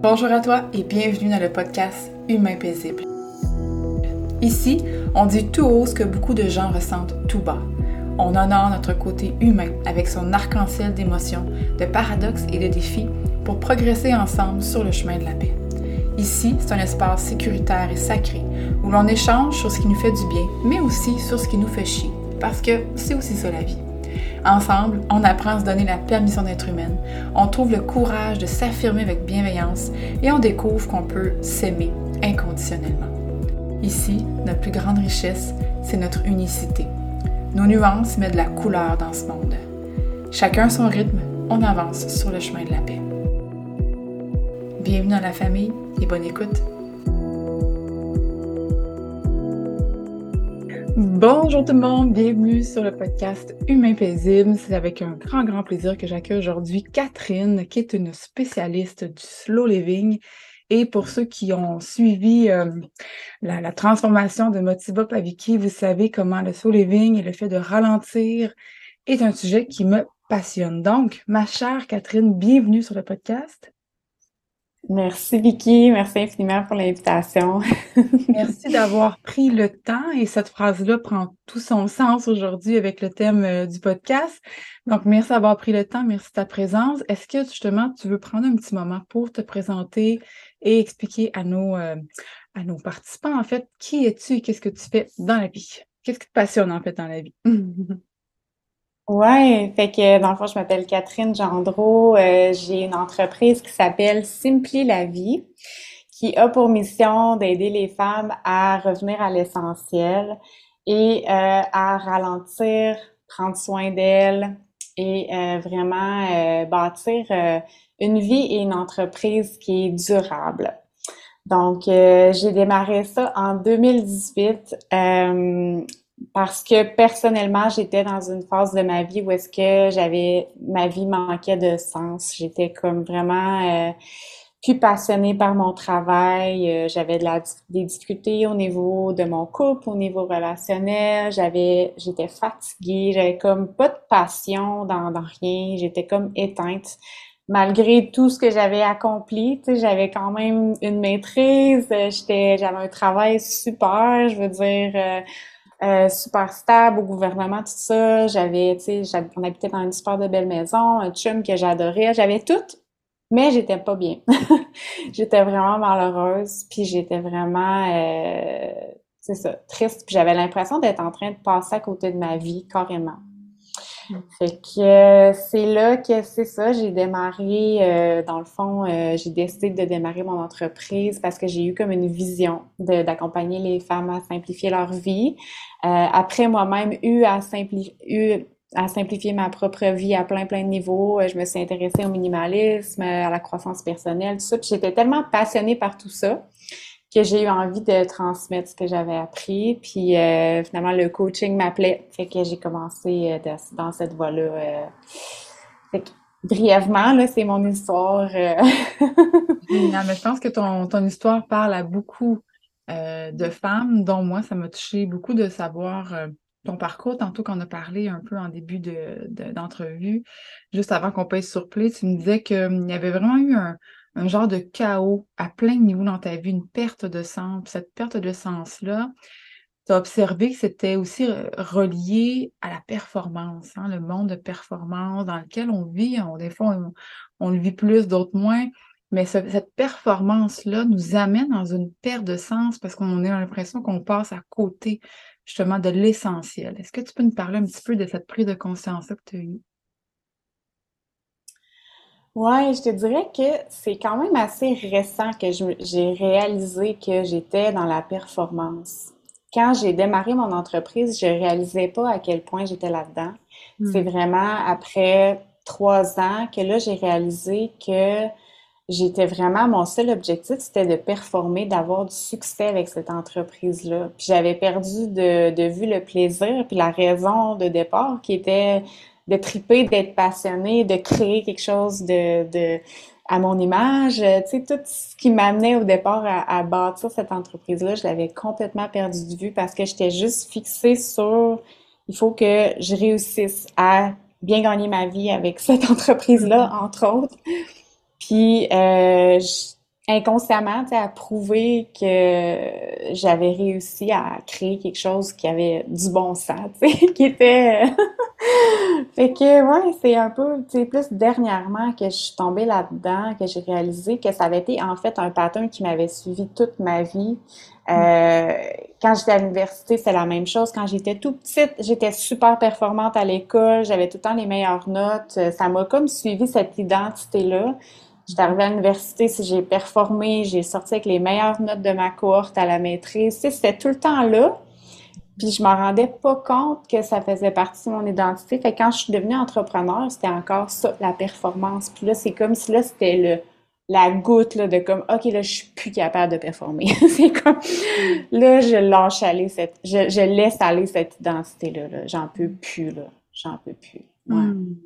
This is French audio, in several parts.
Bonjour à toi et bienvenue dans le podcast Humain paisible. Ici, on dit tout haut ce que beaucoup de gens ressentent tout bas. On honore notre côté humain avec son arc-en-ciel d'émotions, de paradoxes et de défis pour progresser ensemble sur le chemin de la paix. Ici, c'est un espace sécuritaire et sacré où l'on échange sur ce qui nous fait du bien, mais aussi sur ce qui nous fait chier, parce que c'est aussi ça la vie. Ensemble, on apprend à se donner la permission d'être humaine, on trouve le courage de s'affirmer avec bienveillance et on découvre qu'on peut s'aimer inconditionnellement. Ici, notre plus grande richesse, c'est notre unicité. Nos nuances mettent de la couleur dans ce monde. Chacun son rythme, on avance sur le chemin de la paix. Bienvenue dans la famille et bonne écoute. Bonjour tout le monde, bienvenue sur le podcast Humain paisible. C'est avec un grand, grand plaisir que j'accueille aujourd'hui Catherine, qui est une spécialiste du slow living. Et pour ceux qui ont suivi euh, la, transformation de Motiva Paviki, vous savez comment le slow living et le fait de ralentir est un sujet qui me passionne. Donc, ma chère Catherine, bienvenue sur le podcast. Merci Vicky, merci infiniment pour l'invitation. merci d'avoir pris le temps et cette phrase-là prend tout son sens aujourd'hui avec le thème euh, du podcast. Donc, merci d'avoir pris le temps, merci de ta présence. Est-ce que justement tu veux prendre un petit moment pour te présenter et expliquer à nos, euh, à nos participants en fait qui es-tu et qu'est-ce que tu fais dans la vie? Qu'est-ce qui te passionne en fait dans la vie? Ouais, fait que dans le fond, je m'appelle Catherine Gendreau. Euh, j'ai une entreprise qui s'appelle Simpli la vie, qui a pour mission d'aider les femmes à revenir à l'essentiel et euh, à ralentir, prendre soin d'elles et euh, vraiment bâtir une vie et une entreprise qui est durable. Donc, j'ai démarré ça en 2018 parce que personnellement, j'étais dans une phase de ma vie où est-ce que j'avais ma vie manquait de sens. J'étais comme vraiment euh, plus passionnée par mon travail. Euh, j'avais de la, des difficultés au niveau de mon couple, au niveau relationnel. J'avais, j'étais fatiguée. J'avais comme pas de passion dans, dans rien. J'étais comme éteinte. Malgré tout ce que j'avais accompli, tu sais, j'avais quand même une maîtrise. J'étais, j'avais un travail super. Je veux dire. Euh, euh, super stable au gouvernement, tout ça. J'avais, tu sais, on habitait dans une super de belle maison, un chum que j'adorais. J'avais tout, mais j'étais pas bien. j'étais vraiment malheureuse, puis j'étais vraiment, euh, c'est ça, triste. Puis j'avais l'impression d'être en train de passer à côté de ma vie, carrément. Fait que euh, c'est là que c'est ça, j'ai démarré, euh, dans le fond, euh, j'ai décidé de démarrer mon entreprise parce que j'ai eu comme une vision d'accompagner les femmes à simplifier leur vie. après moi-même, eu à simplifier, à simplifier ma propre vie à plein plein de niveaux. Je me suis intéressée au minimalisme, à la croissance personnelle, tout ça. J'étais tellement passionnée par tout ça que j'ai eu envie de transmettre ce que j'avais appris. Puis euh, finalement, le coaching m'appelait. Fait que j'ai commencé euh, dans cette voie-là. Euh. fait que, brièvement, là, c'est mon histoire. non, mais je pense que ton, ton histoire parle à beaucoup de femmes, dont moi, ça m'a touché beaucoup de savoir ton parcours. Tantôt qu'on a parlé un peu en début d'entrevue, de, juste avant qu'on passe sur play, tu me disais qu'il y avait vraiment eu un, un genre de chaos à plein de niveaux dans ta vie, une perte de sens. cette perte de sens-là, tu as observé que c'était aussi relié à la performance, hein, le monde de performance dans lequel on vit. On, des fois, on, le vit plus, d'autres moins. Mais cette performance-là nous amène dans une perte de sens parce qu'on a l'impression qu'on passe à côté justement de l'essentiel. Est-ce que tu peux nous parler un petit peu de cette prise de conscience-là que tu as eue? Ouais, je te dirais que c'est quand même assez récent que j'ai réalisé que j'étais dans la performance. Quand j'ai démarré mon entreprise, je réalisais pas à quel point j'étais là-dedans. C'est hmm. vraiment après trois ans que là, j'ai réalisé que j'étais vraiment, mon seul objectif, c'était de performer, d'avoir du succès avec cette entreprise-là. Puis j'avais perdu de, de vue le plaisir, puis la raison de départ qui était de triper, d'être passionné, de créer quelque chose de, de à mon image. Tu sais, tout ce qui m'amenait au départ à, bâtir cette entreprise-là, je l'avais complètement perdu de vue parce que j'étais juste fixée sur il faut que je réussisse à bien gagner ma vie avec cette entreprise-là, entre autres. Puis, euh, inconsciemment, tu sais, à prouver que j'avais réussi à créer quelque chose qui avait du bon sens, tu sais, qui était... fait que, ouais, c'est un peu, tu sais, plus dernièrement que je suis tombée là-dedans, que j'ai réalisé que ça avait été, en fait, un pattern qui m'avait suivi toute ma vie. Euh, quand j'étais à l'université, c'est la même chose. Quand j'étais tout petite, j'étais super performante à l'école, j'avais tout le temps les meilleures notes. Ça m'a comme suivi cette identité-là. J'étais arrivée à l'université, si j'ai performé, j'ai sorti avec les meilleures notes de ma cohorte à la maîtrise. C'était tout le temps là. Puis je m'en rendais pas compte que ça faisait partie de mon identité. Fait que quand je suis devenue entrepreneur, c'était encore ça, la performance. Puis là, c'est comme si là, c'était le la goutte là, de comme OK, là, je suis plus capable de performer. c'est comme là, je lâche aller cette. Je, laisse aller cette identité-là. -là, J'en peux plus, là. J'en peux plus. Ouais. Hmm.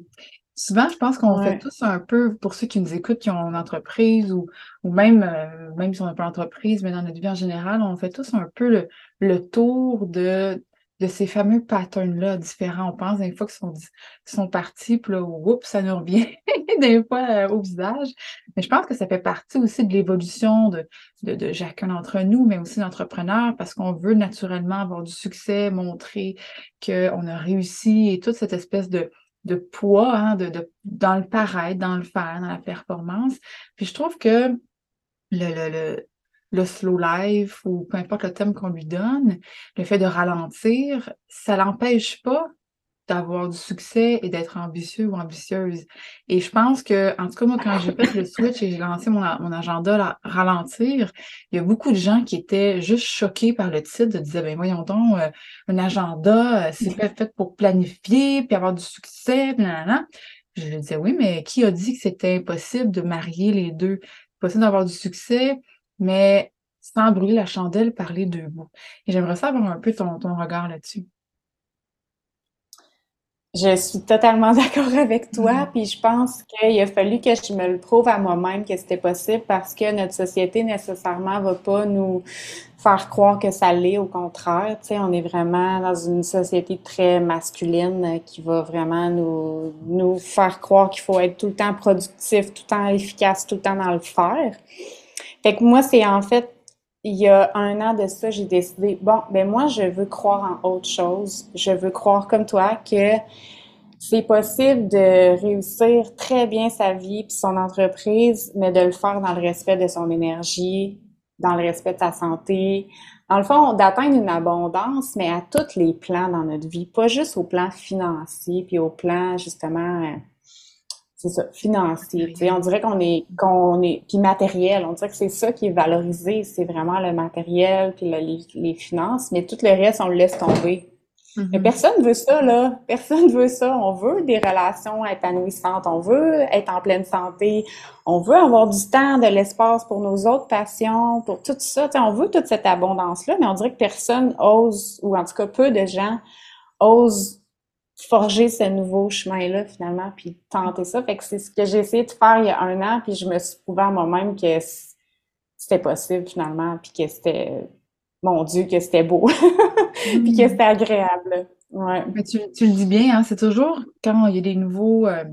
Souvent, je pense qu'on fait tous un peu, pour ceux qui nous écoutent, qui ont une entreprise ou, ou même, euh, même si on n'a pas d'entreprise, mais dans notre vie en général, on fait tous un peu le, le tour de, de ces fameux patterns-là différents. On pense des fois qu'ils sont, sont partis, puis là, oups, ça nous revient des fois euh, au visage. Mais je pense que ça fait partie aussi de l'évolution de, de, de, chacun d'entre nous, mais aussi d'entrepreneurs, parce qu'on veut naturellement avoir du succès, montrer qu'on a réussi et toute cette espèce de de poids hein, de, de, dans le paraître, dans le faire, dans la performance. Puis je trouve que le, le, le, le slow life ou peu importe le thème qu'on lui donne, le fait de ralentir, ça l'empêche pas d'avoir du succès et d'être ambitieux ou ambitieuse. Et je pense que, en tout cas, moi, quand j'ai fait le switch et j'ai lancé mon, mon agenda là, ralentir, il y a beaucoup de gens qui étaient juste choqués par le titre, de dire, ben voyons donc, euh, un agenda, euh, c'est fait, fait pour planifier, puis avoir du succès, blablabla. Je lui disais, oui, mais qui a dit que c'était impossible de marier les deux? Possible d'avoir du succès, mais sans brûler la chandelle par les deux bouts. Et j'aimerais savoir un peu ton, ton regard là-dessus. Je suis totalement d'accord avec toi, mm. puis je pense qu'il a fallu que je me le prouve à moi-même que c'était possible parce que notre société nécessairement va pas nous faire croire que ça l'est, au contraire. Tu sais, on est vraiment dans une société très masculine qui va vraiment nous, nous faire croire qu'il faut être tout le temps productif, tout le temps efficace, tout le temps dans le faire. Fait que moi, c'est en fait il y a un an de ça, j'ai décidé, bon, ben moi, je veux croire en autre chose. Je veux croire comme toi que c'est possible de réussir très bien sa vie puis son entreprise, mais de le faire dans le respect de son énergie, dans le respect de sa santé. Dans le fond, d'atteindre une abondance, mais à tous les plans dans notre vie, pas juste au plan financier puis au plan, justement, euh, c'est ça, financier. On dirait qu'on est, qu'on est, puis matériel. On dirait que c'est ça qui est valorisé. C'est vraiment le matériel puis les, les, finances, mais tout le reste, on le laisse tomber. Mais mm-hmm. personne veut ça, là. Personne veut ça. On veut des relations épanouissantes. On veut être en pleine santé. On veut avoir du temps, de l'espace pour nos autres passions, pour tout ça. on veut toute cette abondance-là, mais on dirait que personne ose, ou en tout cas peu de gens osent forger ce nouveau chemin-là, finalement, puis tenter ça. Fait que c'est ce que j'ai essayé de faire il y a un an, puis je me suis prouvé à moi-même que c'était possible, finalement, puis que c'était, mon Dieu, que c'était beau, puis que c'était agréable. Ouais. Mais tu, tu, le dis bien, hein, c'est toujours quand il y a des nouveaux, euh,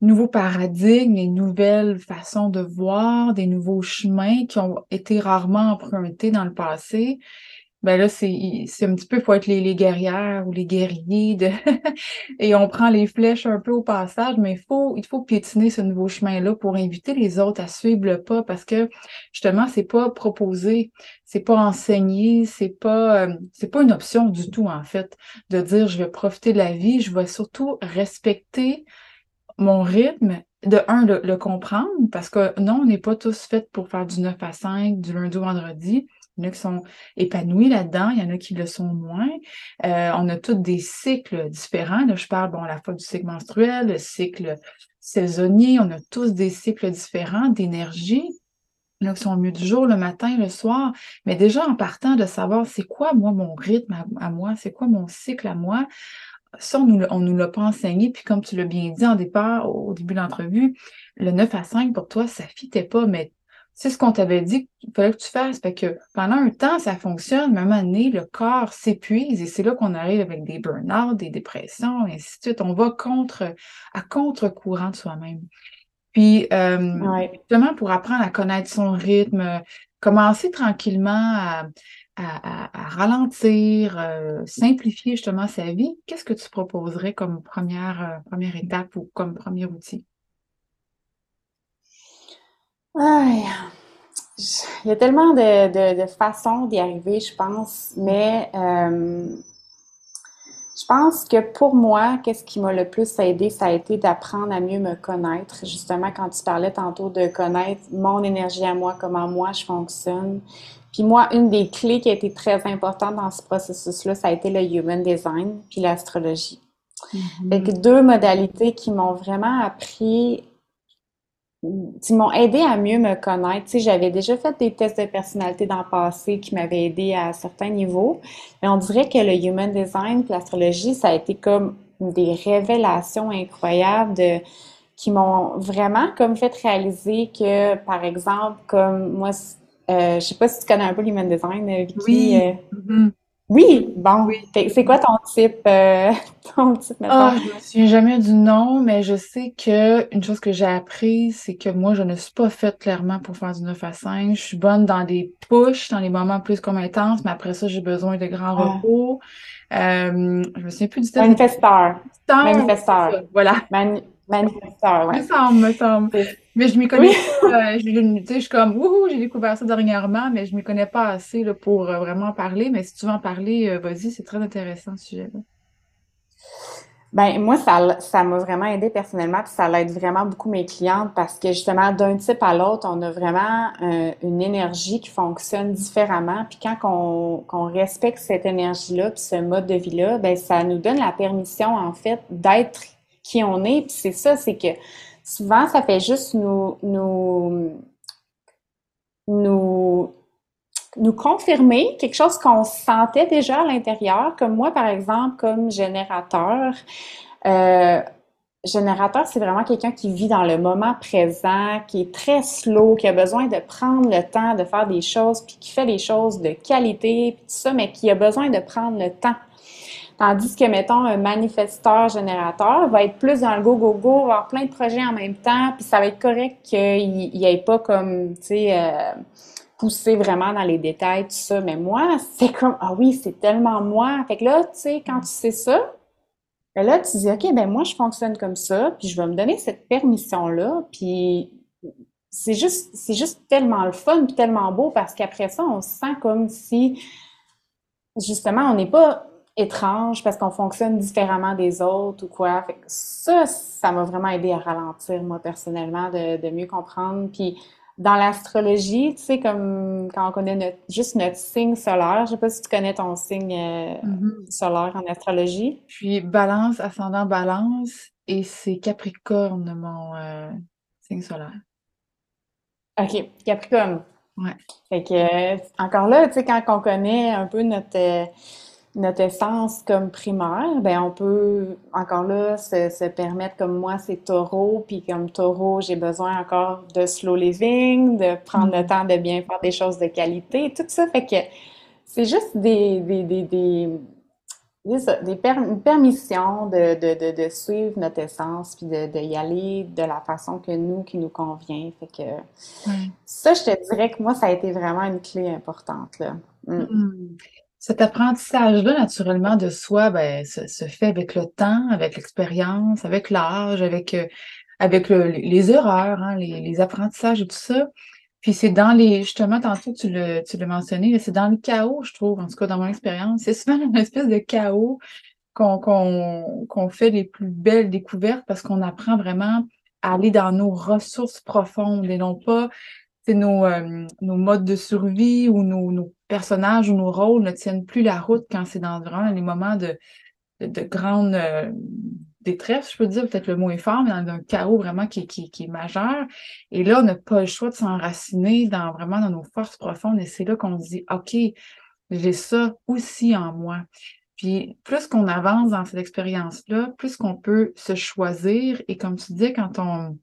nouveaux paradigmes, des nouvelles façons de voir, des nouveaux chemins qui ont été rarement empruntés dans le passé, ben là, c'est un petit peu, faut être les, les guerrières ou les guerriers de et on prend les flèches un peu au passage, mais il faut, il faut piétiner ce nouveau chemin-là pour inviter les autres à suivre le pas parce que justement, c'est pas proposé, c'est pas enseigné, c'est pas euh, c'est pas une option du tout, en fait, de dire je vais profiter de la vie, je vais surtout respecter mon rythme, de un, le, le comprendre, parce que non, on n'est pas tous faits pour faire du 9 à 5, du lundi au vendredi. Il y en a qui sont épanouis là-dedans, il y en a qui le sont moins. Euh, on a tous des cycles différents. Là, je parle, bon, à la fois du cycle menstruel, le cycle saisonnier, on a tous des cycles différents d'énergie. Là, qui sont mieux du jour, le matin, le soir. Mais déjà, en partant de savoir c'est quoi, moi, mon rythme à, moi, c'est quoi mon cycle à moi, ça, on on nous l'a pas enseigné. Puis comme tu l'as bien dit en départ, au début de l'entrevue, le 9 à 5, pour toi, ça fitait pas, mais c'est ce qu'on t'avait dit qu'il fallait que tu fasses. Fait que pendant un temps, ça fonctionne, mais à un moment donné, le corps s'épuise et c'est là qu'on arrive avec des burn-out, des dépressions, et ainsi de suite. On va contre, à contre-courant de soi-même. Puis, euh, justement, pour apprendre à connaître son rythme, commencer tranquillement à, ralentir, euh, simplifier justement sa vie, qu'est-ce que tu proposerais comme première, euh, première étape ou comme premier outil? Il y a tellement de, façons d'y arriver, je pense, mais euh, je pense que pour moi, qu'est-ce qui m'a le plus aidé, ça a été d'apprendre à mieux me connaître. Justement, quand tu parlais tantôt de connaître mon énergie à moi, comment moi je fonctionne. Puis moi, une des clés qui a été très importante dans ce processus-là, ça a été le human design puis l'astrologie. Mm deux modalités qui m'ont vraiment appris qui m'ont aidé à mieux me connaître. Tu sais, j'avais déjà fait des tests de personnalité dans le passé qui m'avaient aidé à certains niveaux, mais on dirait que le human design, l'astrologie, ça a été comme des révélations incroyables de qui m'ont vraiment comme fait réaliser que, par exemple, comme moi, euh, je sais pas si tu connais un peu l'human design, Vicky. Oui. Euh, mm-hmm. Oui, bon. Oui. C'est quoi ton type, euh, ton type Ah, je me souviens jamais du nom, mais je sais que une chose que j'ai appris, c'est que moi, je ne suis pas faite clairement pour faire du 9 à 5. Je suis bonne dans des pushs, dans les moments plus comme intenses, mais après ça, j'ai besoin de grands ah. repos. Euh, je me souviens plus du temps. Manifesteur. Manifesteur. Voilà. Manifesteur, ouais. Me semble, me semble. Mais je m'y connais pas. Euh, je, je suis comme, wouhou, j'ai découvert ça dernièrement, mais je m'y connais pas assez là, pour euh, vraiment parler. Mais si tu veux en parler, euh, vas-y, c'est très intéressant ce sujet-là. Ben moi, ça, ça m'a vraiment aidé personnellement, puis ça l'aide vraiment beaucoup mes clientes parce que justement, d'un type à l'autre, on a vraiment une énergie qui fonctionne différemment. Puis quand on, qu'on respecte cette énergie-là, puis ce mode de vie-là, ben ça nous donne la permission, en fait, d'être qui on est. Puis c'est ça, c'est que souvent, ça fait juste nous, nous, nous, nous confirmer quelque chose qu'on sentait déjà à l'intérieur, comme moi, par exemple, comme générateur. Euh, générateur, c'est vraiment quelqu'un qui vit dans le moment présent, qui est très slow, qui a besoin de prendre le temps de faire des choses, puis qui fait des choses de qualité, puis tout ça, mais qui a besoin de prendre le temps Tandis que, mettons, un manifesteur générateur va être plus dans le go-go-go, avoir plein de projets en même temps, puis ça va être correct qu'il n'y ait pas comme, tu sais, euh, poussé vraiment dans les détails, tout ça. Mais moi, c'est comme, ah oui, c'est tellement moi. Fait que là, tu sais, quand tu sais ça, ben là, tu dis, OK, ben moi, je fonctionne comme ça, puis je vais me donner cette permission-là, puis c'est juste, c'est juste tellement le fun, puis tellement beau, parce qu'après ça, on se sent comme si, justement, on n'est pas étrange parce qu'on fonctionne différemment des autres ou quoi. ça, ça m'a vraiment aidé à ralentir, moi, personnellement, de, mieux comprendre. Puis dans l'astrologie, tu sais, comme quand on connaît juste notre signe solaire, je sais pas si tu connais ton signe euh, mm-hmm. solaire en astrologie. Puis balance, ascendant balance, et c'est Capricorne, mon euh, signe solaire. OK, Capricorne. Ouais. Fait que, encore là, tu sais, quand on connaît un peu notre notre essence comme primaire, ben on peut encore là se, permettre comme moi c'est taureau, puis comme taureau j'ai besoin encore de slow living, de prendre le mm. temps de bien faire des choses de qualité, tout ça fait que c'est juste des des des, des, des, une permission de, de, de, suivre notre essence puis de, y aller de la façon que nous qui nous convient fait que ça je te dirais que moi ça a été vraiment une clé importante là. Mm. Mm. Cet apprentissage-là, naturellement, de soi, ben, se, fait avec le temps, avec l'expérience, avec l'âge, avec, euh, avec les erreurs, hein, les, apprentissages et tout ça. Puis c'est dans les, justement, tantôt tu le, tu l'as mentionné, c'est dans le chaos, je trouve, en tout cas dans mon expérience. C'est souvent une espèce de chaos qu'on qu'on fait les plus belles découvertes parce qu'on apprend vraiment à aller dans nos ressources profondes et non pas nos, euh, nos modes de survie ou nos, nos, personnages ou nos rôles ne tiennent plus la route quand c'est dans vraiment les moments de, de, grande euh, détresse, je peux dire, peut-être le mot est fort, mais dans un chaos vraiment qui, qui, qui est majeur. Et là, on n'a pas le choix de s'enraciner dans vraiment dans nos forces profondes. Et c'est là qu'on se dit, OK, j'ai ça aussi en moi. Puis plus qu'on avance dans cette expérience-là, plus qu'on peut se choisir. Et comme tu dis, quand on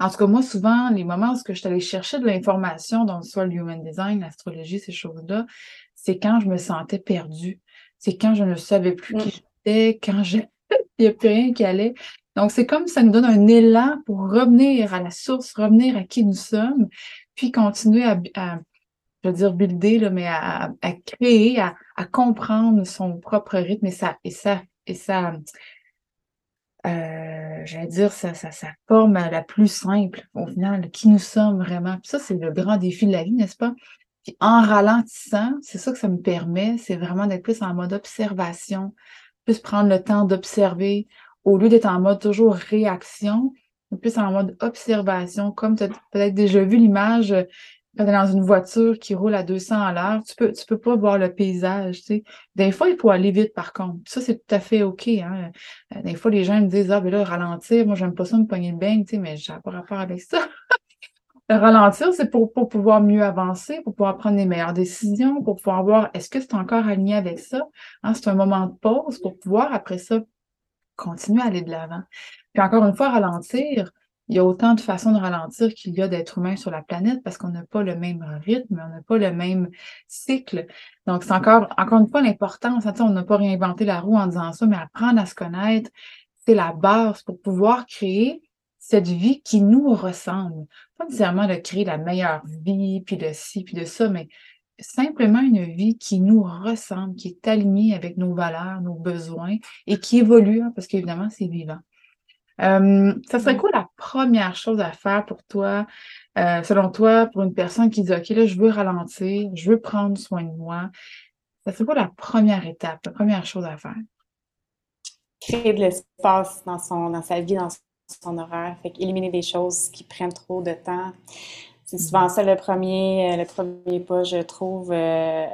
en tout cas, moi, souvent, les moments où je suis allée chercher de l'information, dans soit le human design, l'astrologie, ces choses-là, c'est quand je me sentais perdue. C'est quand je ne savais plus qui mm. j'étais, quand je... il n'y a plus rien qui allait. Donc, c'est comme ça nous donne un élan pour revenir à la source, revenir à qui nous sommes, puis continuer à, je veux dire builder, là, mais à, à créer, à, à, comprendre son propre rythme et ça, et ça, et ça, euh, j'allais dire, ça, ça forme la plus simple, au final, qui nous sommes vraiment. Puis ça, c'est le grand défi de la vie, n'est-ce pas? Puis en ralentissant, c'est ça que ça me permet, c'est vraiment d'être plus en mode observation, plus prendre le temps d'observer, au lieu d'être en mode toujours réaction, plus en mode observation, comme tu as peut-être déjà vu l'image quand tu es dans une voiture qui roule à 200 à l'heure, tu peux, tu peux pas voir le paysage, tu. Des fois, il faut aller vite, par contre. Ça, c'est tout à fait OK, hein. Euh, des fois, les gens me disent, ah, ben là, ralentir, moi, j'aime pas ça me pogner le beigne, tu sais, mais j'ai pas rapport avec ça. ralentir, c'est pour, pour pouvoir mieux avancer, pour pouvoir prendre les meilleures décisions, pour pouvoir voir, est-ce que c'est encore aligné avec ça? Hein, c'est un moment de pause pour pouvoir, après ça, continuer à aller de l'avant. Puis encore une fois, ralentir, il y a autant de façons de ralentir qu'il y a d'êtres humains sur la planète parce qu'on n'a pas le même rythme, on n'a pas le même cycle. Donc, c'est encore, encore une fois l'importance. On n'a pas réinventé la roue en disant ça, mais apprendre à se connaître, c'est la base pour pouvoir créer cette vie qui nous ressemble. Pas nécessairement de créer la meilleure vie, puis de ci, puis de ça, mais simplement une vie qui nous ressemble, qui est alignée avec nos valeurs, nos besoins et qui évolue, hein, parce qu'évidemment, c'est vivant. Euh, ça serait quoi la première chose à faire pour toi, euh, selon toi, pour une personne qui dit OK, là, je veux ralentir, je veux prendre soin de moi? Ça serait quoi la première étape, la première chose à faire? Créer de l'espace dans, son, dans sa vie, dans son horaire. Fait éliminer des choses qui prennent trop de temps. C'est souvent ça le premier, euh, le premier pas, je trouve, euh,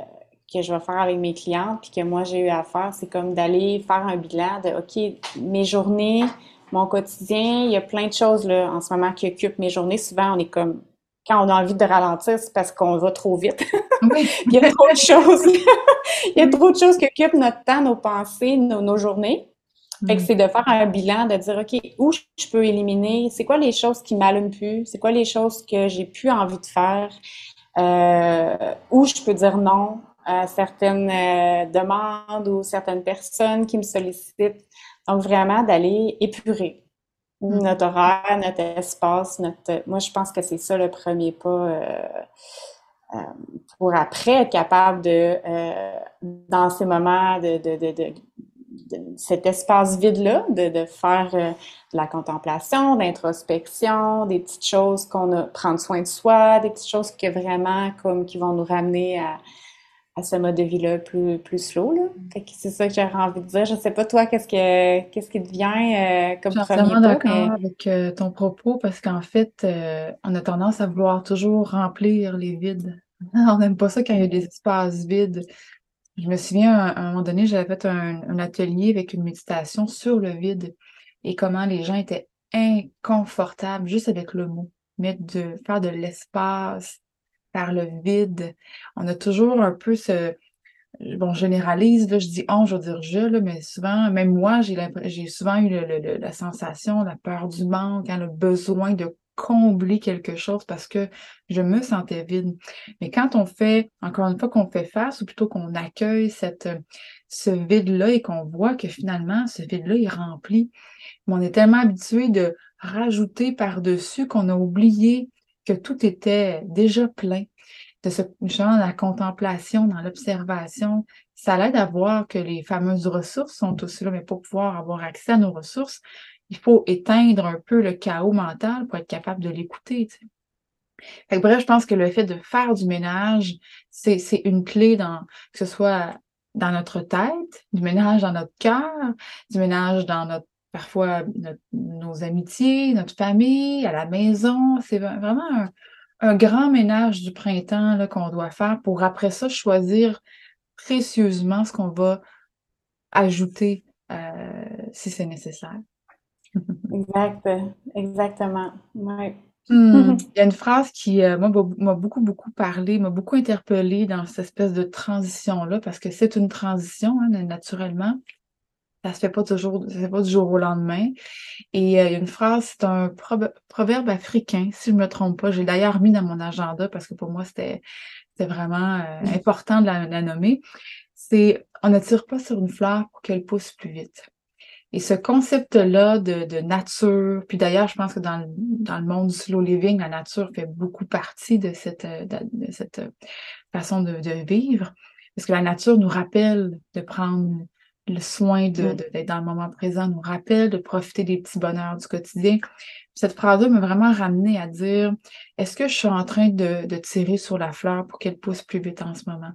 que je vais faire avec mes clientes, puis que moi j'ai eu à faire, c'est comme d'aller faire un bilan de OK, mes journées, mon quotidien, il y a plein de choses là en ce moment qui occupent mes journées. Souvent, on est comme quand on a envie de ralentir, c'est parce qu'on va trop vite. il y a trop de choses. il y a trop de choses qui occupent notre temps, nos pensées, nos journées. Fait que mm. c'est de faire un bilan, de dire, OK, où je peux éliminer, c'est quoi les choses qui m'allument plus, c'est quoi les choses que j'ai plus envie de faire, euh, où je peux dire non à certaines euh, demandes ou certaines personnes qui me sollicitent? Donc, vraiment d'aller épurer mm. notre horaire, notre espace, notre... Moi, je pense que c'est ça le premier pas euh, euh pour après être capable de, euh, dans ces moments de, de, de, cet espace vide-là, de, de, faire euh, de la contemplation, d'introspection, des petites choses qu'on a, prendre soin de soi, des petites choses que vraiment, comme, qui vont nous ramener à, à ce mode de vie-là plus, plus slow, là. Fait que c'est ça que j'aurais envie de dire. Je sais pas, toi, qu'est-ce que, qu'est-ce qui te vient euh, comme premier pas? d'accord avec euh, ton propos parce qu'en fait, on a tendance à vouloir toujours remplir les vides. On n'aime pas ça quand il y a des espaces vides. Je me souviens, à un moment donné, j'avais fait un, atelier avec une méditation sur le vide et comment les gens étaient inconfortables juste avec le mot, mettre de faire de l'espace, faire le vide. On a toujours un peu ce, bon, généralise, là, je dis on, je veux dire je, mais souvent, même moi, j'ai, j'ai souvent eu la sensation, la peur du manque, hein, le besoin de combler quelque chose parce que je me sentais vide. Mais quand on fait, encore une fois, qu'on fait face, ou plutôt qu'on accueille cette, ce vide-là et qu'on voit que finalement, ce vide-là est rempli, mais on est tellement habitué de rajouter par-dessus qu'on a oublié que tout était déjà plein. De ce genre, la contemplation, dans l'observation, ça l'aide à voir que les fameuses ressources sont aussi là, mais pour pouvoir avoir accès à nos ressources, il faut éteindre un peu le chaos mental pour être capable de l'écouter. bref, je pense que le fait de faire du ménage, c'est une clé dans que ce soit dans notre tête, du ménage dans notre cœur, du ménage dans notre parfois nos amitiés, notre famille, à la maison. C'est vraiment un, grand ménage du printemps qu'on doit faire pour après ça choisir précieusement ce qu'on va ajouter euh, si c'est nécessaire. Exact, exactement. Hmm. Il y a une phrase qui euh, m'a beaucoup, beaucoup parlé, m'a beaucoup interpellée dans cette espèce de transition-là, parce que c'est une transition, hein, naturellement. Ça se fait pas toujours, ça se fait pas du jour au lendemain. Et euh, il y a une phrase, c'est un proverbe africain, si je me trompe pas. J'ai d'ailleurs mis dans mon agenda parce que pour moi, c'était vraiment euh, important de la, la nommer. C'est on ne tire pas sur une fleur pour qu'elle pousse plus vite. Et ce concept-là de, nature, puis d'ailleurs, je pense que dans le, dans le monde du slow living, la nature fait beaucoup partie de cette, de, cette façon de, vivre, parce que la nature nous rappelle de prendre le soin d'être de, dans le moment présent, nous rappelle de profiter des petits bonheurs du quotidien. Cette phrase-là m'a vraiment ramené à dire est-ce que je suis en train de, de tirer sur la fleur pour qu'elle pousse plus vite en ce moment?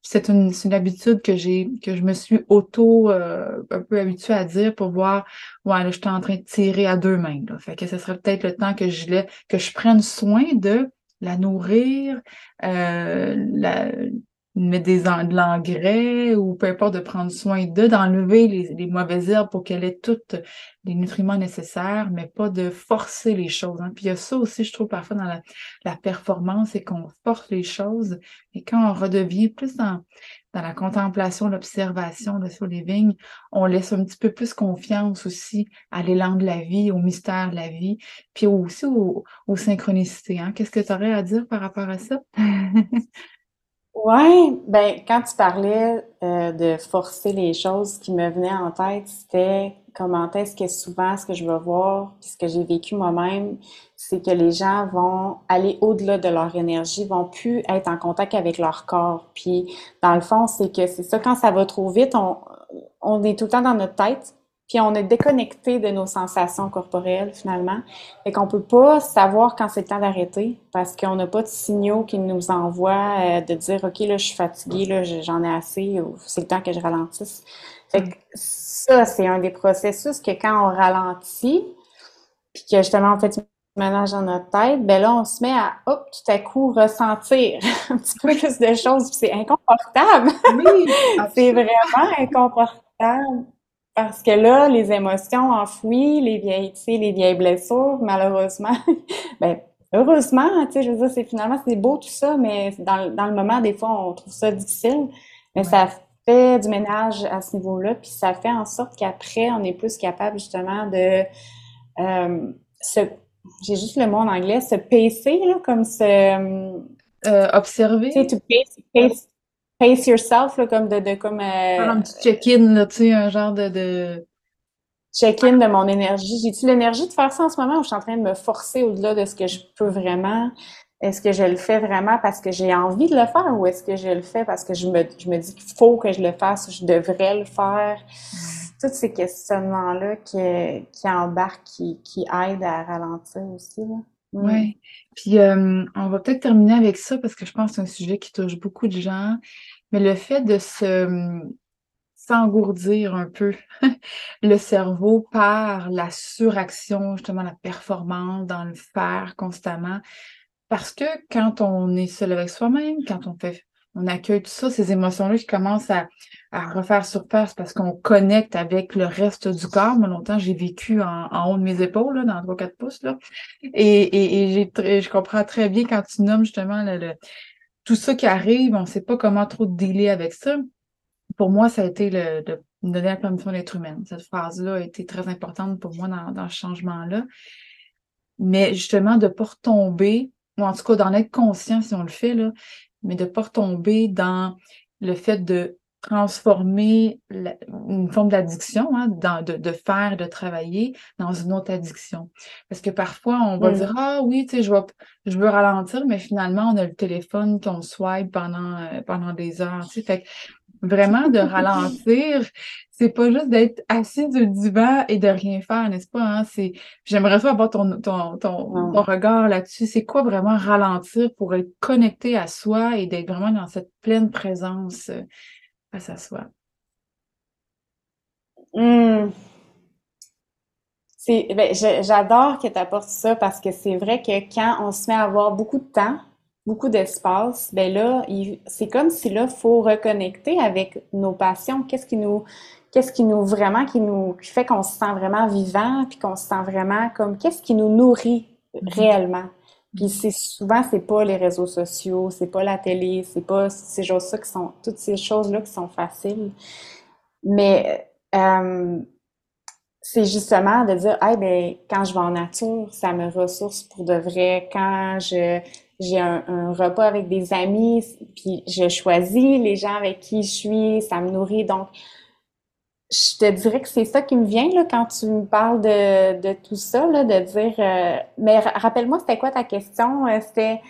C'est une, une, habitude que j'ai, que je me suis auto euh, un peu habituée à dire pour voir ouais, là, je suis en train de tirer à deux mains. Là. Fait que ce serait peut-être le temps que je que je prenne soin de la nourrir, euh, la, mettre des, de l'engrais ou peu importe de prendre soin d'eux, d'enlever les, les, mauvaises herbes pour qu'elle ait toutes les nutriments nécessaires, mais pas de forcer les choses. Hein. Puis il y a ça aussi, je trouve, parfois dans la, la performance, c'est qu'on force les choses. Et quand on redevient plus dans, dans la contemplation, l'observation, le soul living, on laisse un petit peu plus confiance aussi à l'élan de la vie, au mystère de la vie, puis aussi aux, aux synchronicités. Hein. Qu'est-ce que tu aurais à dire par rapport à ça? Ouais, ben quand tu parlais euh, de forcer les choses, ce qui me venait en tête, c'était comment est-ce que souvent ce que je veux voir, puis ce que j'ai vécu moi-même, c'est que les gens vont aller au-delà de leur énergie, vont plus être en contact avec leur corps. Puis dans le fond, c'est que c'est ça, quand ça va trop vite, on, on est tout le temps dans notre tête, puis on est déconnecté de nos sensations corporelles finalement. et qu'on peut pas savoir quand c'est le temps d'arrêter parce qu'on n'a pas de signaux qui nous envoient euh, de dire OK, là, je suis fatiguée, là, j'en ai assez, ou c'est le temps que je ralentisse. Fait que ça, c'est un des processus que quand on ralentit, puis que justement on fait du ménage dans notre tête, ben là, on se met à, hop, tout à coup, ressentir un petit peu plus de choses, c'est inconfortable. Oui, c'est vraiment inconfortable. Parce que là, les émotions enfouies, les vieilles, les vieilles blessures, malheureusement, ben, heureusement, tu sais, je veux dire, c'est finalement, c'est beau tout ça, mais dans, dans, le moment, des fois, on trouve ça difficile. Mais ça fait du ménage à ce niveau-là, puis ça fait en sorte qu'après, on est plus capable, justement, de euh, se, j'ai juste le mot en anglais, se pacer, là, comme se... Euh, observer. Tu sais, to pace, pace, pace yourself, là, comme de, de comme. Euh, un petit check-in, tu sais, un genre de. de... Check-in de mon énergie. J'ai-tu l'énergie de faire ça en ce moment ou je suis en train de me forcer au-delà de ce que je peux vraiment? Est-ce que je le fais vraiment parce que j'ai envie de le faire ou est-ce que je le fais parce que je me, je me dis qu'il faut que je le fasse ou je devrais le faire? Tous ces questionnements-là qui, qui embarquent, qui, qui aident à ralentir aussi. Là. Oui. Puis on va peut-être terminer avec ça parce que je pense que c'est un sujet qui touche beaucoup de gens. Mais le fait de se s'engourdir un peu le cerveau par la suraction, justement la performance, dans le faire constamment. Parce que quand on est seul avec soi-même, quand on fait on accueille tout ça, ces émotions-là qui commencent à, refaire surface parce qu'on connecte avec le reste du corps. Moi, longtemps, j'ai vécu en, haut de mes épaules, là, dans 3-4 pouces. Là. Et, et, j'ai je comprends très bien quand tu nommes justement le, tout ça qui arrive, on ne sait pas comment trop dealer avec ça. Pour moi, ça a été le, de me donner la permission d'être humaine. Cette phrase-là a été très importante pour moi dans, dans ce changement-là. Mais justement, de ne pas retomber, ou en tout cas d'en être conscient si on le fait, là, mais de ne pas retomber dans le fait de transformer une forme d'addiction, hein, de, de, faire, de travailler dans une autre addiction. Parce que parfois, on va dire, ah oui, tu sais, je, je veux ralentir, mais finalement, on a le téléphone qu'on swipe pendant, euh, pendant des heures. Tu sais, fait vraiment de ralentir, c'est pas juste d'être assis du divan et de rien faire, n'est-ce pas? Hein? C'est, j'aimerais ça avoir ton, ton, ton, ton regard là-dessus. C'est quoi vraiment ralentir pour être connecté à soi et d'être vraiment dans cette pleine présence euh, face à soi? Mmh. Ben, j'adore que tu apportes ça parce que c'est vrai que quand on se met à avoir beaucoup de temps, beaucoup d'espace, ben là, c'est comme si là, faut reconnecter avec nos passions. Qu'est-ce qui nous, qu'est-ce qui nous vraiment, qui nous qui fait qu'on se sent vraiment vivant, puis qu'on se sent vraiment comme, qu'est-ce qui nous nourrit mm-hmm. réellement? Puis c'est souvent c'est pas les réseaux sociaux, c'est pas la télé, c'est pas ces choses-là qui sont toutes ces choses-là qui sont faciles. Mais euh, c'est justement de dire, hey, ben, quand je vais en nature, ça me ressource pour de vrai. Quand je j'ai un, repas avec des amis, puis je choisis les gens avec qui je suis, ça me nourrit. Donc, je te dirais que c'est ça qui me vient là, quand tu me parles de, de tout ça, là, de dire. Euh, mais rappelle-moi, c'était quoi ta question? Euh, c'était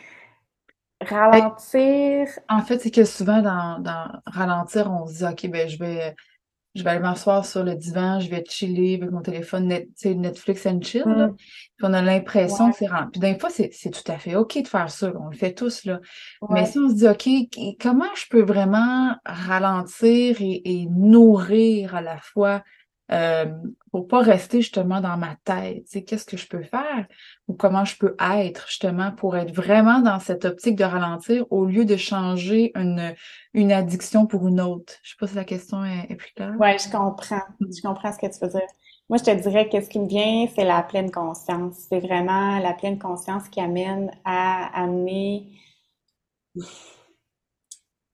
ralentir? En fait, c'est que souvent dans, dans ralentir, on se dit OK, ben je vais je vais aller m'asseoir sur le divan, je vais chiller avec mon téléphone, net, Netflix and chill. Mm. Puis on a l'impression que c'est rempli. Puis d'un fois, c'est tout à fait OK de faire ça. On le fait tous. Là. Mais si on se dit OK, comment je peux vraiment ralentir et, et nourrir à la fois euh, pour pas rester justement dans ma tête. Qu'est-ce que je peux faire ou comment je peux être justement pour être vraiment dans cette optique de ralentir au lieu de changer une, une addiction pour une autre? Je sais pas si la question est, plus claire. Oui, je comprends. Je comprends ce que tu veux dire. Moi, je te dirais que ce qui me vient, c'est la pleine conscience. C'est vraiment la pleine conscience qui amène à amener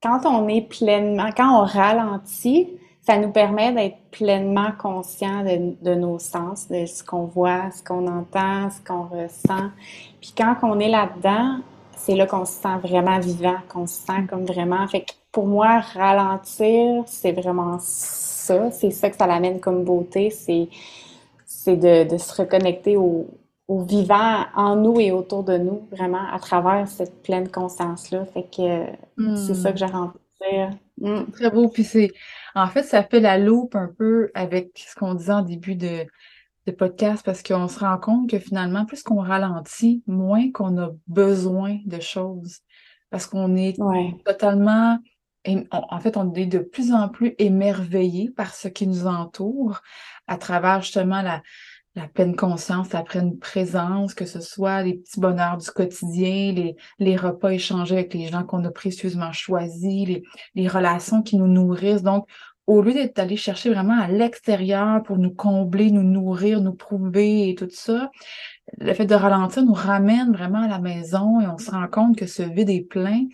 quand on est pleinement, quand on ralentit, ça nous permet d'être pleinement conscient de, nos sens, de ce qu'on voit, ce qu'on entend, ce qu'on ressent. Puis quand on est là-dedans, c'est là qu'on se sent vraiment vivant, qu'on se sent comme vraiment. Fait que pour moi, ralentir, c'est vraiment ça. C'est ça que ça l'amène comme beauté. C'est, c'est de, se reconnecter au, vivant en nous et autour de nous, vraiment à travers cette pleine conscience-là. Fait que c'est ça hmm. que j'ai ralentir. Hmm. Très beau. Puis c'est en fait, ça fait la loupe un peu avec ce qu'on disait en début de, podcast parce qu'on se rend compte que finalement, plus qu'on ralentit, moins qu'on a besoin de choses. Parce qu'on est totalement, en fait, on est de plus en plus émerveillé par ce qui nous entoure à travers justement la, la pleine conscience, la pleine présence, que ce soit les petits bonheurs du quotidien, les, repas échangés avec les gens qu'on a précieusement choisis, les, les relations qui nous nourrissent. Donc, au lieu d'être allé chercher vraiment à l'extérieur pour nous combler, nous nourrir, nous prouver et tout ça, le fait de ralentir nous ramène vraiment à la maison et on se rend compte que ce vide est plein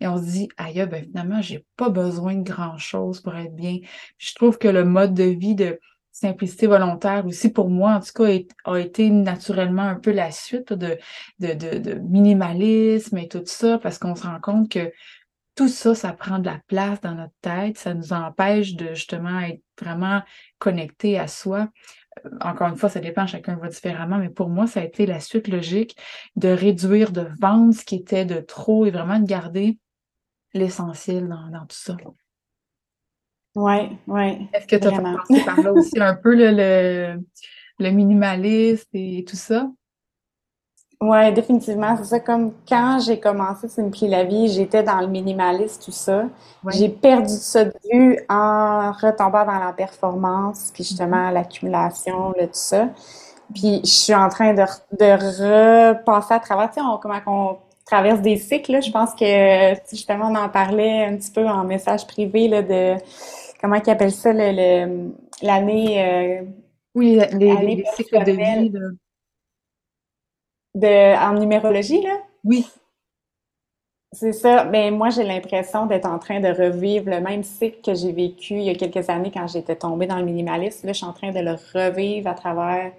et on se dit aïe ben finalement j'ai pas besoin de grand chose pour être bien. je trouve que le mode de vie de simplicité volontaire aussi pour moi en tout cas a été naturellement un peu la suite de, de, de, minimalisme et tout ça parce qu'on se rend compte que tout ça, ça prend de la place dans notre tête, ça nous empêche de justement être vraiment connecté à soi. Euh, encore une fois, ça dépend, chacun voit différemment, mais pour moi, ça a été la suite logique de réduire, de vendre ce qui était de trop et vraiment de garder l'essentiel dans, tout ça. Oui, oui. Est-ce que tu as pensé par là aussi un peu le, le, le minimaliste et tout ça? Ouais, définitivement. C'est ça, comme quand j'ai commencé Simpli la vie, j'étais dans le minimalisme, tout ça. J'ai perdu ça de vue en retombant dans la performance, puis justement mm-hmm. l'accumulation, tout ça. Puis je suis en train de, de repasser à travers, tu sais, comment on traverse des cycles, Je pense que, justement, on en parlait un petit peu en message privé, là, de, comment ils appellent ça, l'année... Le, euh, oui, les, les, cycles de vie, de, en numérologie, là? Oui. C'est ça. Mais ben, moi, j'ai l'impression d'être en train de revivre le même cycle que j'ai vécu il y a quelques années quand j'étais tombée dans le minimalisme. Là, je suis en train de le revivre à travers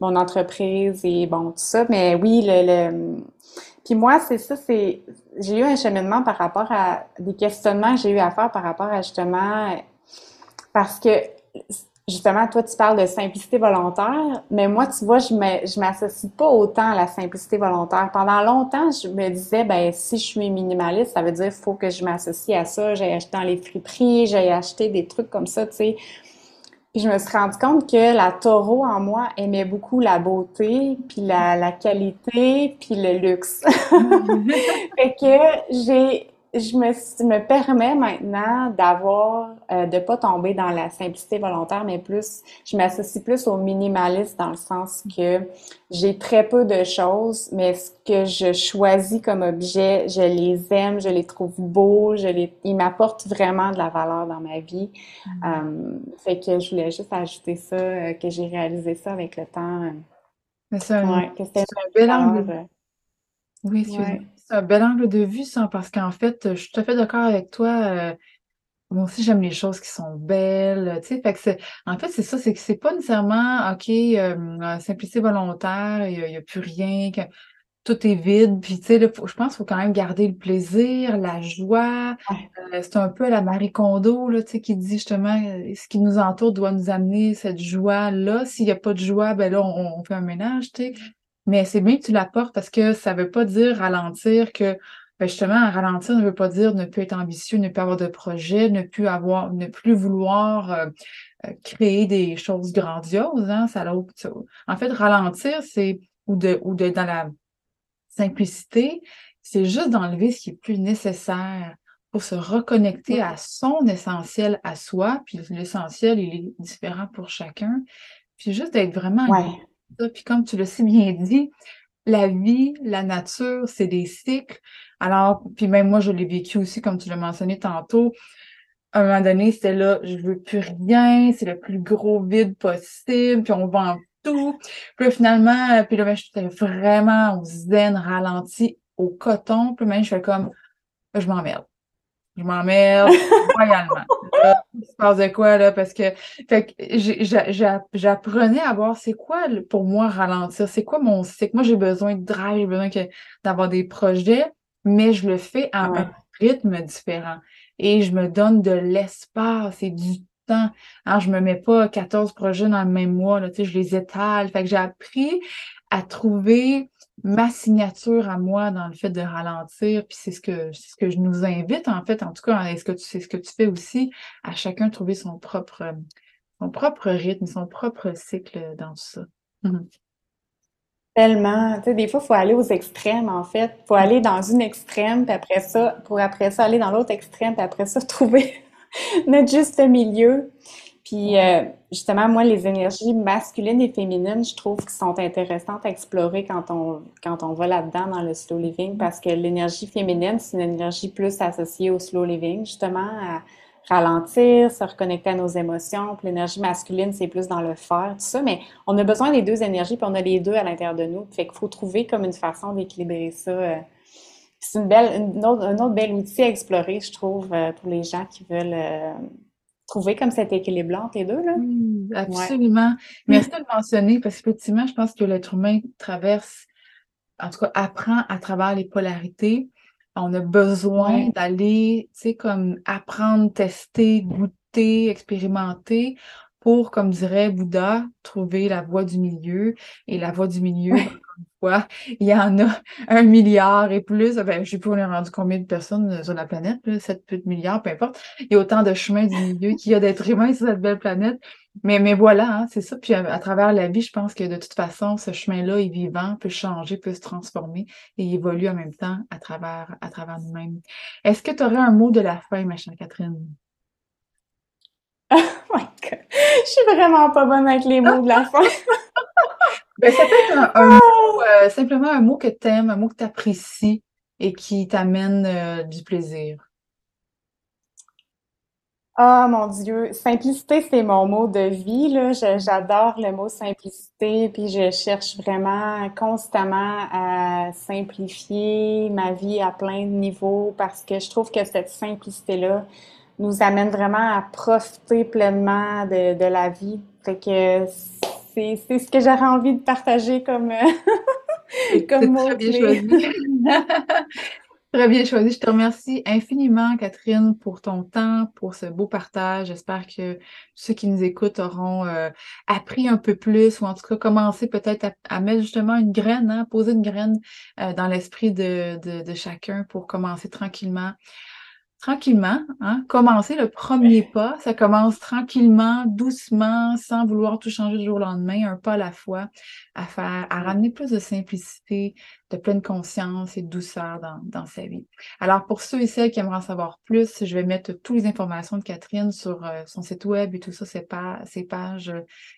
mon entreprise et bon, tout ça. Mais oui, le, le... puis moi, c'est ça, c'est j'ai eu un cheminement par rapport à des questionnements que j'ai eu à faire par rapport à justement parce que justement, toi, tu parles de simplicité volontaire, mais moi, tu vois, je ne m'associe pas autant à la simplicité volontaire. Pendant longtemps, je me disais, ben si je suis minimaliste, ça veut dire qu'il faut que je m'associe à ça. J'ai acheté dans les friperies, j'ai acheté des trucs comme ça, tu sais. Puis je me suis rendu compte que la taureau en moi aimait beaucoup la beauté, puis la, la qualité, puis le luxe. fait que j'ai je me, me permets maintenant d'avoir, euh, de pas tomber dans la simplicité volontaire, mais plus, je m'associe plus au minimaliste dans le sens que j'ai très peu de choses, mais ce que je choisis comme objet, je les aime, je les trouve beaux, je les, ils m'apportent vraiment de la valeur dans ma vie. Mm. Euh, fait que je voulais juste ajouter ça, euh, que j'ai réalisé ça avec le temps. c'est un, ouais, un bel angle. Oui, excuse-moi c'est un bel angle de vue, ça, parce qu'en fait, je suis tout à fait d'accord avec toi. Euh, moi aussi, j'aime les choses qui sont belles. Tu sais, fait que c'est, en fait, c'est ça, c'est que c'est pas nécessairement, OK, euh, simplicité volontaire, il n'y a, plus rien. Que, tout est vide. Puis, tu sais, je pense qu'il faut quand même garder le plaisir, la joie. Euh, c'est un peu la Marie Kondo, là, tu sais, qui dit justement, ce qui nous entoure doit nous amener cette joie-là. S'il n'y a pas de joie, ben là, on, fait un ménage, tu sais. Mais c'est bien que tu l'apportes parce que ça veut pas dire ralentir que, ben justement, ralentir ne veut pas dire ne plus être ambitieux, ne plus avoir de projet, ne plus avoir, ne plus vouloir euh, créer des choses grandioses, hein. Ça, en fait, ralentir, c'est, ou de, ou de, dans la simplicité, c'est juste d'enlever ce qui est plus nécessaire pour se reconnecter à son essentiel à soi. Puis l'essentiel, il est différent pour chacun. Puis juste d'être vraiment ouais. Puis comme tu l'as si bien dit, la vie, la nature, c'est des cycles. Alors, puis même moi, je l'ai vécu aussi, comme tu l'as mentionné tantôt. À un moment donné, c'était là, je veux plus rien, c'est le plus gros vide possible, puis on vend tout. Puis finalement, euh, puis là, ben, j'étais vraiment au zen, ralenti, au coton. Puis même, je fais comme, je m'emmerde. Je m'emmerde royalement. Là, il se passe de quoi, là? Parce que, fait que j'apprenais à voir c'est quoi pour moi ralentir, c'est quoi mon cycle? Moi, j'ai besoin de drive, j'ai besoin d'avoir des projets, mais je le fais à un rythme différent. Et je me donne de l'espace et du temps. Alors, je me mets pas 14 projets dans le même mois, là, tu sais, je les étale. Fait que j'ai appris à trouver ma signature à moi dans le fait de ralentir. Puis c'est ce que c'est ce que je nous invite, en fait, en tout cas, est-ce que tu c'est ce que tu fais aussi, à chacun trouver son propre son propre rythme, son propre cycle dans tout ça. Mmh Tellement. Tu sais, des fois, il faut aller aux extrêmes, en fait. Il faut aller dans une extrême, puis après ça, pour après ça aller dans l'autre extrême, puis après ça, trouver notre juste milieu. Puis euh, justement, moi, les énergies masculines et féminines, je trouve qu'elles sont intéressantes à explorer quand on, quand on va là-dedans dans le slow living, parce que l'énergie féminine, c'est une énergie plus associée au slow living, justement, à ralentir, se reconnecter à nos émotions. Puis l'énergie masculine, c'est plus dans le faire, tout ça. Mais on a besoin des deux énergies, puis on a les deux à l'intérieur de nous. Fait qu'il faut trouver comme une façon d'équilibrer ça. Euh, c'est une belle, autre, un autre bel outil à explorer, je trouve, euh, pour les gens qui veulent euh, trouver comme cet équilibre entre les deux. Là. Absolument. Merci de le mentionner parce qu'effectivement, je pense que l'être humain traverse, en tout cas, apprend à travers les polarités. On a besoin d'aller, tu sais, comme apprendre, tester, goûter, expérimenter pour, comme dirait Bouddha, trouver la voie du milieu. Et la voie du milieu, fois, il y en a un milliard et plus. Ben, je sais pas, on est rendu combien de personnes sur la planète, là, 7 milliards, peu importe. Il y a autant de chemins du milieu qu'il y a d'êtres humains sur cette belle planète. Mais, mais voilà, hein, c'est ça. Puis à, travers la vie, je pense que de toute façon, ce chemin-là est vivant, peut changer, peut se transformer et évolue en même temps à travers, à travers nous-mêmes. Est-ce que tu aurais un mot de la fin, ma chère Catherine? Oh my God. Je suis vraiment pas bonne avec les mots de la fin. ben, ça peut être un, mot, euh, simplement un mot que tu aimes, un mot que tu apprécies et qui t'amène euh, du plaisir. Ah, mon Dieu, simplicité, c'est mon mot de vie, là. J'adore le mot simplicité, puis je cherche vraiment constamment à simplifier ma vie à plein de niveaux parce que je trouve que cette simplicité-là, nous amène vraiment à profiter pleinement de, de la vie. Fait que c'est, c'est ce que j'aurais envie de partager comme, comme mot. Très bien choisi. très bien choisi. Je te remercie infiniment, Catherine, pour ton temps, pour ce beau partage. J'espère que ceux qui nous écoutent auront euh, appris un peu plus ou en tout cas commencé peut-être à, mettre justement une graine, hein, poser une graine euh, dans l'esprit de, de, de chacun pour commencer tranquillement tranquillement, hein, commencer le premier pas, ça commence tranquillement, doucement, sans vouloir tout changer du jour au lendemain, un pas à la fois, à faire, à ramener plus de simplicité, de pleine conscience et de douceur dans, dans sa vie. Alors, pour ceux et celles qui aimeraient en savoir plus, je vais mettre toutes les informations de Catherine sur euh, son site web et tout ça, ses, ses pages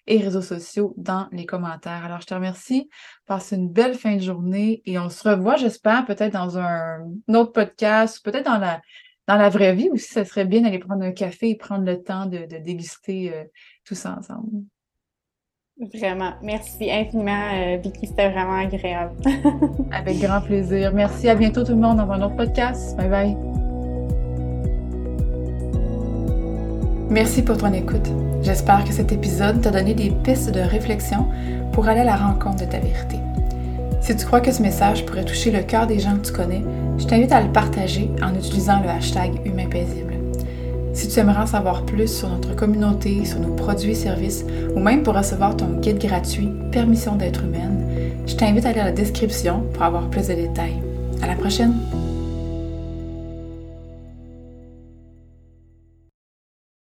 et réseaux sociaux dans les commentaires. Alors, je te remercie. Passe une belle fin de journée et on se revoit, j'espère, peut-être dans un, un autre podcast, peut-être dans la dans la vraie vie aussi, ça serait bien d'aller prendre un café et prendre le temps de, déguster euh, tout ça ensemble. Vraiment. Merci infiniment, euh, Vicky. C'était vraiment agréable. Avec grand plaisir. Merci. À bientôt tout le monde dans un autre podcast. Bye bye. Merci pour ton écoute. J'espère que cet épisode t'a donné des pistes de réflexion pour aller à la rencontre de ta vérité. Si tu crois que ce message pourrait toucher le cœur des gens que tu connais, je t'invite à le partager en utilisant le hashtag Humain Paisible. Si tu aimerais en savoir plus sur notre communauté, sur nos produits et services, ou même pour recevoir ton guide gratuit Permission d'être humaine, je t'invite à lire la description pour avoir plus de détails. À la prochaine!